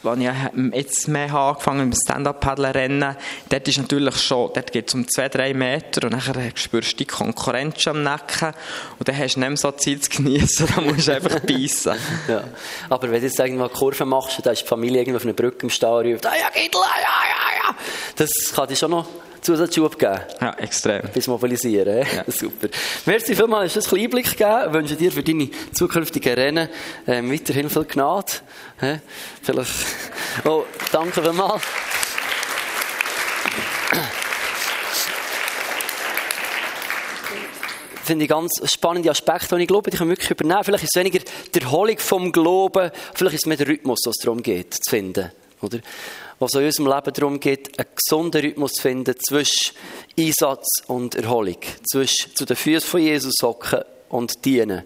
wenn ich jetzt mehr habe, angefangen mit Stand-Up-Paddeln rennen, dort ist natürlich schon, dort geht es um zwei, drei Meter und dann spürst du die Konkurrenz am Nacken und dann hast du nicht mehr so Zeit zu genießen, dann musst du einfach beißen. ja. Aber wenn du jetzt irgendwo eine Kurve machst, da ist die Familie irgendwo auf einer Brücke im Stall und ah ja, Gittel, ja, ja, ja, das kann dich schon noch Zusatzschub geben. Ja, extrem. Bis mobilisieren. Ja. Super. Merci vielmals, hast du einen Einblick gegeben. Ich wünsche dir für deine zukünftigen Rennen ähm, weiterhin viel Gnade. He? Vielleicht. Oh, danke vielmals. finde ich ganz spannende Aspekte, die ich glaube, die können wirklich übernehmen. Vielleicht ist es weniger die Erholung vom Glauben, vielleicht ist es mehr der Rhythmus, was es darum geht, zu finden. Oder? Was in unserem Leben darum geht, einen gesunden Rhythmus zu finden zwischen Einsatz und Erholung, zwischen zu den Füßen von Jesus hocken und dienen.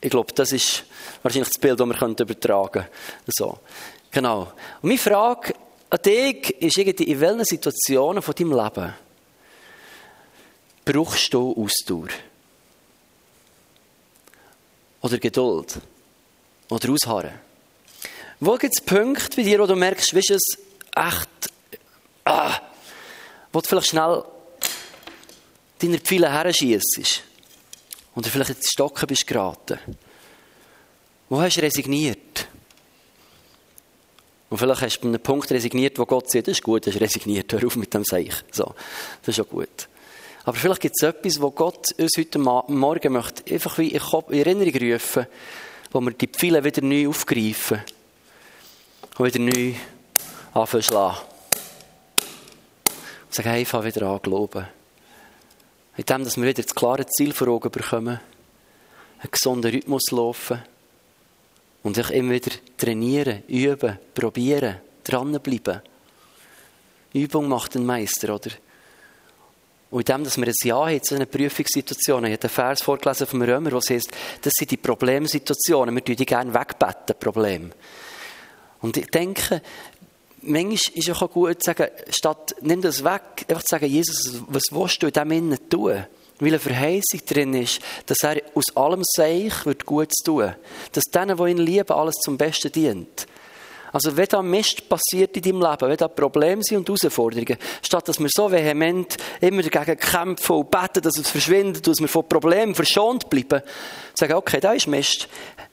Ich glaube, das ist wahrscheinlich das Bild, das wir übertragen können. So. Genau. Und meine Frage an dich ist irgendwie, in welchen Situationen von deinem Leben brauchst du Ausdauer? Oder Geduld? Oder Ausharren? Wo gibt es Punkte bei dir, wo du merkst, weißt du, echt, ah, wo du vielleicht schnell deine Pfeile herschießt und du vielleicht ins Stocken bist geraten. Wo hast du resigniert? Und vielleicht hast du bei einem Punkt resigniert, wo Gott sagt, das ist gut, du hast resigniert, hör auf mit dem Seich. So, das ist schon gut. Aber vielleicht gibt es etwas, wo Gott uns heute Morgen möchte, einfach wie in Erinnerung rufen, wo wir die Pfeile wieder neu aufgreifen und wieder neu anfangen zu. Und sagen, hey, ich fange wieder an glauben. In dem, dass wir wieder das klare Ziel vor Augen bekommen, einen gesunden Rhythmus laufen und sich immer wieder trainieren, üben, probieren, dranbleiben. Übung macht den Meister, oder? Und in dem, dass wir ein Ja haben zu einer Prüfungssituation, ich habe einen Vers vorgelesen vom Römer, es heißt, das sind die Problemsituationen, wir tun die gerne wegbeten, Probleme. Und ich denke, manchmal ist es auch gut zu sagen, statt, nimm das weg, einfach zu sagen, Jesus, was willst du in diesem Innen tun? Weil eine Verheißung drin ist, dass er aus allem Seich wird Gutes tun. Dass denen, die ihn lieben, alles zum Besten dient. Also wenn da Mist passiert in deinem Leben, wenn da Probleme sind und Herausforderungen, statt dass wir so vehement immer dagegen kämpfen und beten, dass es verschwindet, dass wir von Problemen verschont bleiben, sagen, okay, da ist Mist.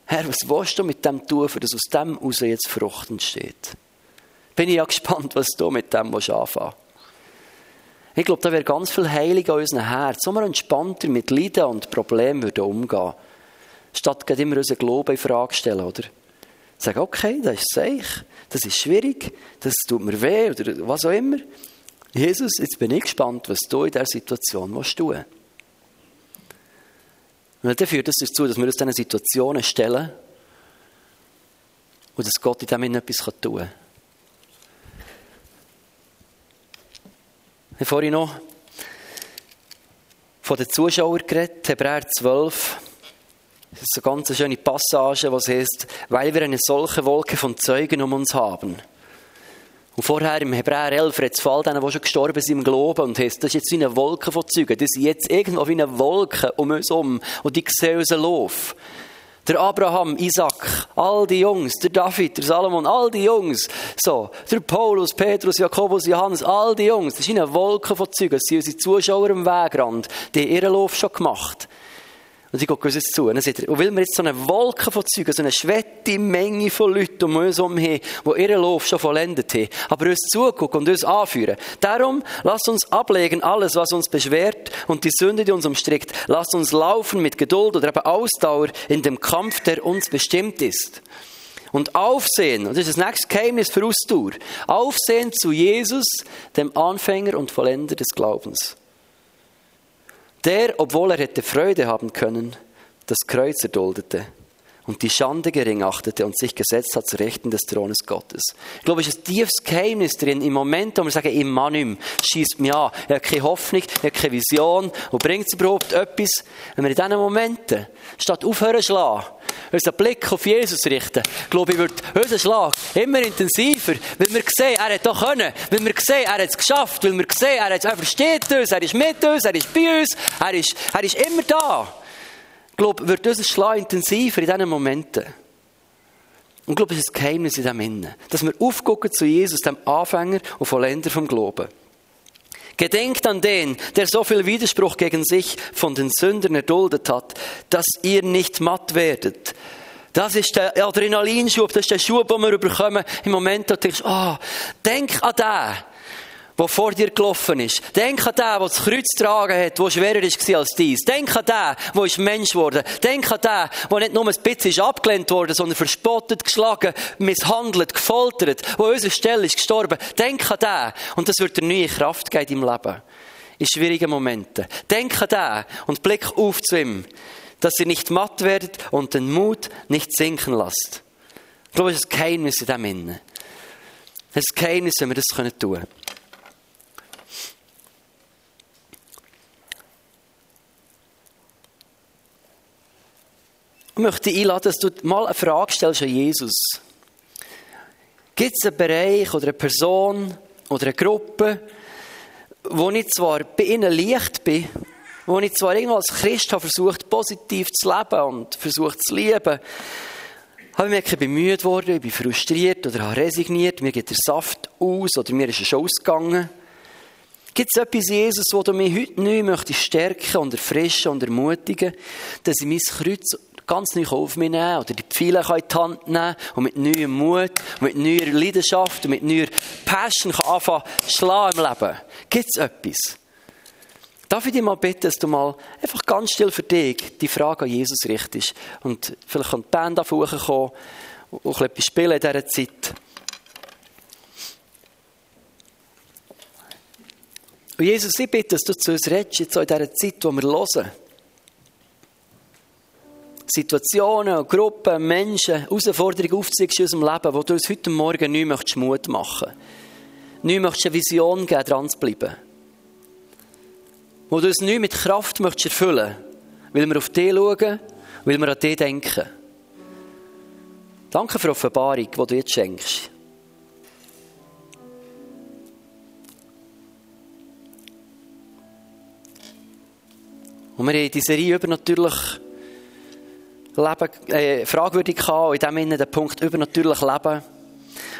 Herr, was willst du mit dem tun, dass aus dem heraus jetzt Frucht entsteht? Bin ich ja gespannt, was du mit dem anfangen Ich glaube, da wäre ganz viel Heilung an unserem Herz, so wir entspannter mit Leiden und Problemen würden umgehen. Statt immer unseren Glauben in Frage stellen, oder? Sagen, okay, das ist seich, das ist schwierig, das tut mir weh oder was auch immer. Jesus, jetzt bin ich gespannt, was du in dieser Situation tun musst. Und dann führt das dazu, dass wir uns diesen Situationen stellen und dass Gott in dem etwas tun kann. Habe vorhin noch von den Zuschauern geredet, Hebräer 12. Das ist eine ganz schöne Passage, was heißt, weil wir eine solche Wolke von Zeugen um uns haben. Und vorher im Hebräer 11 redet es vor denen, die schon gestorben sind im Glauben und heißt, das ist jetzt wie eine Wolke von Zeugen. Das ist jetzt irgendwo wie eine Wolke um uns herum und die sehen unseren Lauf. Der Abraham, Isaac, all die Jungs, der David, der Salomon, all die Jungs, so, der Paulus, Petrus, Jakobus, Johannes, all die Jungs, das ist eine Wolke von Zeugen, das sind unsere Zuschauer am Wegrand, die haben ihren Lauf schon gemacht. Und sie gucken uns zu. Und, dann sagt und weil wir jetzt so eine Wolke von Zeugen, so eine schwette Menge von Leuten um uns herum haben, die ihren Lauf schon vollendet haben, aber uns zugucken und uns anführen. Darum, lasst uns ablegen alles, was uns beschwert und die Sünde, die uns umstrickt. Lasst uns laufen mit Geduld oder eben Ausdauer in dem Kampf, der uns bestimmt ist. Und aufsehen, und das ist das nächste Geheimnis für Ausdauer, aufsehen zu Jesus, dem Anfänger und Vollender des Glaubens. Der, obwohl er hätte Freude haben können, das Kreuz erduldete und die Schande gering achtete und sich gesetzt hat zu Rechten des Thrones Gottes. Ich glaube, es ist ein tiefes Geheimnis drin. Im Moment, wo wir sagen, im Mann schießt mich an. Er hat keine Hoffnung, er hat keine Vision. Und bringt es überhaupt etwas? Wenn wir in diesen Momenten, statt aufhören zu schlagen, unseren Blick auf Jesus richten, glaube ich, wird unser Schlag immer intensiver, weil wir sehen, er hat doch können, weil wir sehen, er hat es geschafft, weil wir sehen, er, hat, er versteht uns, er ist mit uns, er ist bei uns, er ist, er ist immer da glaube, wird unser Schlag intensiver in diesen Momenten. Und ich glaube, es ist ein Geheimnis in dem Innen. Dass wir aufgucken zu Jesus, dem Anfänger und Vollender vom Glauben. Gedenkt an den, der so viel Widerspruch gegen sich von den Sündern erduldet hat, dass ihr nicht matt werdet. Das ist der Adrenalinschub, das ist der Schub, den wir bekommen im Moment, wo du denkst, oh, denk an den, der vor dir gelaufen ist. Denk an den, der das Kreuz getragen hat, der schwerer war als dies. Denk an den, der ist Mensch geworden. Denk an den, der nicht nur ein bisschen abgelehnt wurde, sondern verspottet, geschlagen, misshandelt, gefoltert, der an unserer Stelle ist gestorben. Denk an den. Und das wird dir neue Kraft geben im Leben. In schwierigen Momenten. Denk an den und blick auf zu ihm, dass ihr nicht matt werdet und den Mut nicht sinken lasst. Ich glaube, es ist ein Geheimnis in dem Innen. Ein Geheimnis, wenn wir das tun können. Möchte einladen, dass du mal eine Frage stellst an Jesus. Gibt es einen Bereich oder eine Person oder eine Gruppe, wo ich zwar bei ihnen leicht bin, wo ich zwar irgendwo als Christ habe versucht, positiv zu leben und versucht zu lieben, habe ich merke, ich bin müde ich bin frustriert oder habe resigniert, mir geht der Saft aus oder mir ist er schon ausgegangen. Gibt es etwas, Jesus, wo du mich heute neu möchtest stärken und erfrischen und ermutigen, dass ich mein Kreuz ganz neu auf mich nehmen oder die Pfeile in die Hand nehmen und mit neuem Mut, mit neuer Leidenschaft und mit neuer Passion kann anfangen schlagen im Leben. Gibt es etwas? Darf ich dich mal bitten, dass du mal einfach ganz still für dich die Frage an Jesus richtest und vielleicht kann die Band davon kommen und etwas spielen in dieser Zeit. Und Jesus, ich bitte, dass du zu uns redest, jetzt in dieser Zeit, wo wir hören. Situationen, Gruppen, Menschen, Herausforderungen aufzeigst in unserem Leben, wo du uns heute Morgen neu möchtest Mut machen Neu möchtest eine Vision geben, dran zu bleiben. Wo du uns neu mit Kraft möchtest erfüllen weil wir auf dich schauen, weil wir an dich denken. Danke für die Offenbarung, die du jetzt schenkst. Und wir haben die Serie übernatürlich Leben, äh, fragwürdig gehabt, in dem Sinne den Punkt übernatürlich Leben.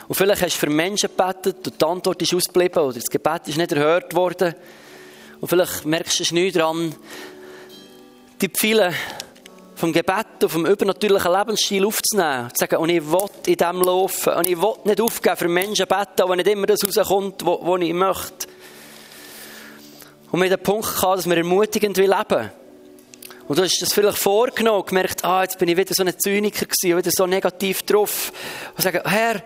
Und vielleicht hast du für Menschen gebetet und die Antwort ist ausgeblieben oder das Gebet ist nicht erhört worden. Und vielleicht merkst du es nicht dran, die Pfeile vom Gebet und vom übernatürlichen Lebensstil aufzunehmen. Zu sagen, und ich will in dem laufen. Und ich will nicht aufgeben für Menschen beten, wo nicht immer das rauskommt, was ich möchte. Und haben den Punkt gehabt, dass wir ermutigend leben. Und du hast das vielleicht vorgenommen, gemerkt, ah, jetzt bin ich wieder so ein Zyniker gewesen, wieder so negativ drauf. Und sagen, Herr,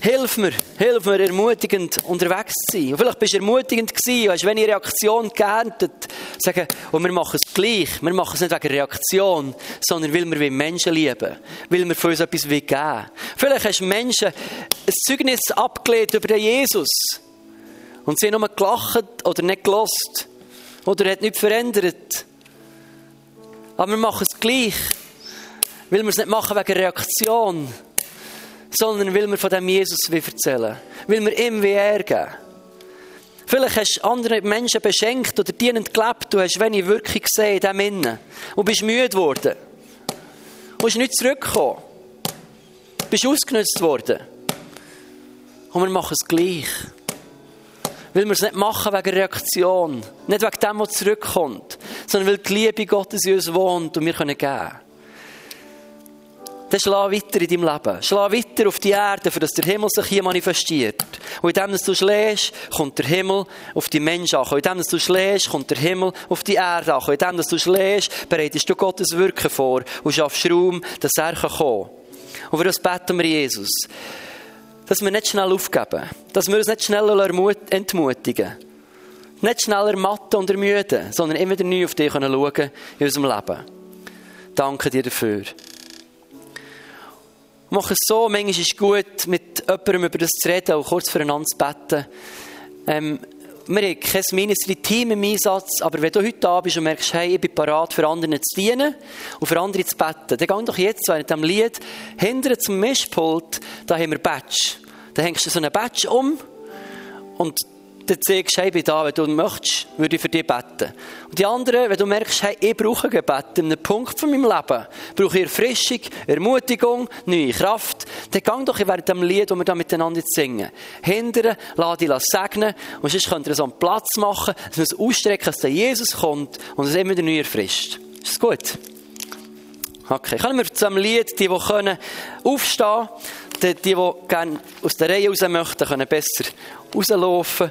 Hilf mir, hilf mir, ermutigend unterwegs zu sein. Und vielleicht bist du ermutigend gewesen, hast wenig Reaktion geerntet. Sagen, und wir machen es gleich. Wir machen es nicht wegen Reaktion, sondern weil wir Menschen lieben. Weil wir für uns etwas geben Vielleicht hast du Menschen ein Zeugnis abgelehnt über den Jesus. Und sie haben nur gelacht oder nicht gelost. Oder hat nichts verändert. Aber wir machen es gleich. Weil wir es nicht machen wegen Reaktion sondern weil wir von dem Jesus erzählen Weil wir ihm wie ärgern. Vielleicht hast du andere Menschen beschenkt oder dienend gelebt, du hast wenig Wirkung gesehen in dem Innen. Und bist müde geworden. Du bist nicht zurückgekommen. Du bist ausgenutzt worden. Und wir machen es gleich. Weil wir es nicht machen wegen Reaktion. Nicht wegen dem, was zurückkommt. Sondern weil die Liebe Gottes in uns wohnt und wir können geben dann schlag weiter in deinem Leben. Schlag weiter auf die Erde, für dass der Himmel sich hier manifestiert. Und indem du schlägst, kommt der Himmel auf die Menschen an. Und indem du schlägst, kommt der Himmel auf die Erde an. Und indem du schlägst, bereitest du Gottes Wirken vor und schaffst Raum, dass er kommen kann. Und für das beten wir Jesus. Dass wir nicht schnell aufgeben. Dass wir uns nicht schnell entmutigen. Nicht schnell ermatten und ermüden, sondern immer wieder neu auf dich schauen in unserem Leben. Danke dir dafür. Mach es so, manchmal ist es gut, mit jemandem über das zu reden und kurz füreinander zu beten. Ähm, wir haben kein Ministry-Team im Einsatz, aber wenn du heute da bist und merkst, hey, ich bin parat für andere zu dienen und für andere zu beten, dann geh doch jetzt während dem Lied hinter zum Mischpult, da haben wir Badge. Da hängst du so einen Badge um und dann zeigst hey, bin da, wenn du möchtest, würde ich für dich beten. Und die anderen, wenn du merkst, hey, ich brauche Gebet in einem Punkt von meinem Leben, brauche ich Erfrischung, Ermutigung, neue Kraft, dann gang doch während dem Lied, das wir da miteinander singen. Hindern, lass dich segnen und sonst könnt ihr so einen Platz machen, dass wir es ausstrecken, dass der Jesus kommt und es immer wieder neu erfrischt. Ist das gut? Okay, können wir zu einem Lied, die, die können aufstehen, die, die gerne aus der Reihe raus möchten, können besser rauslaufen.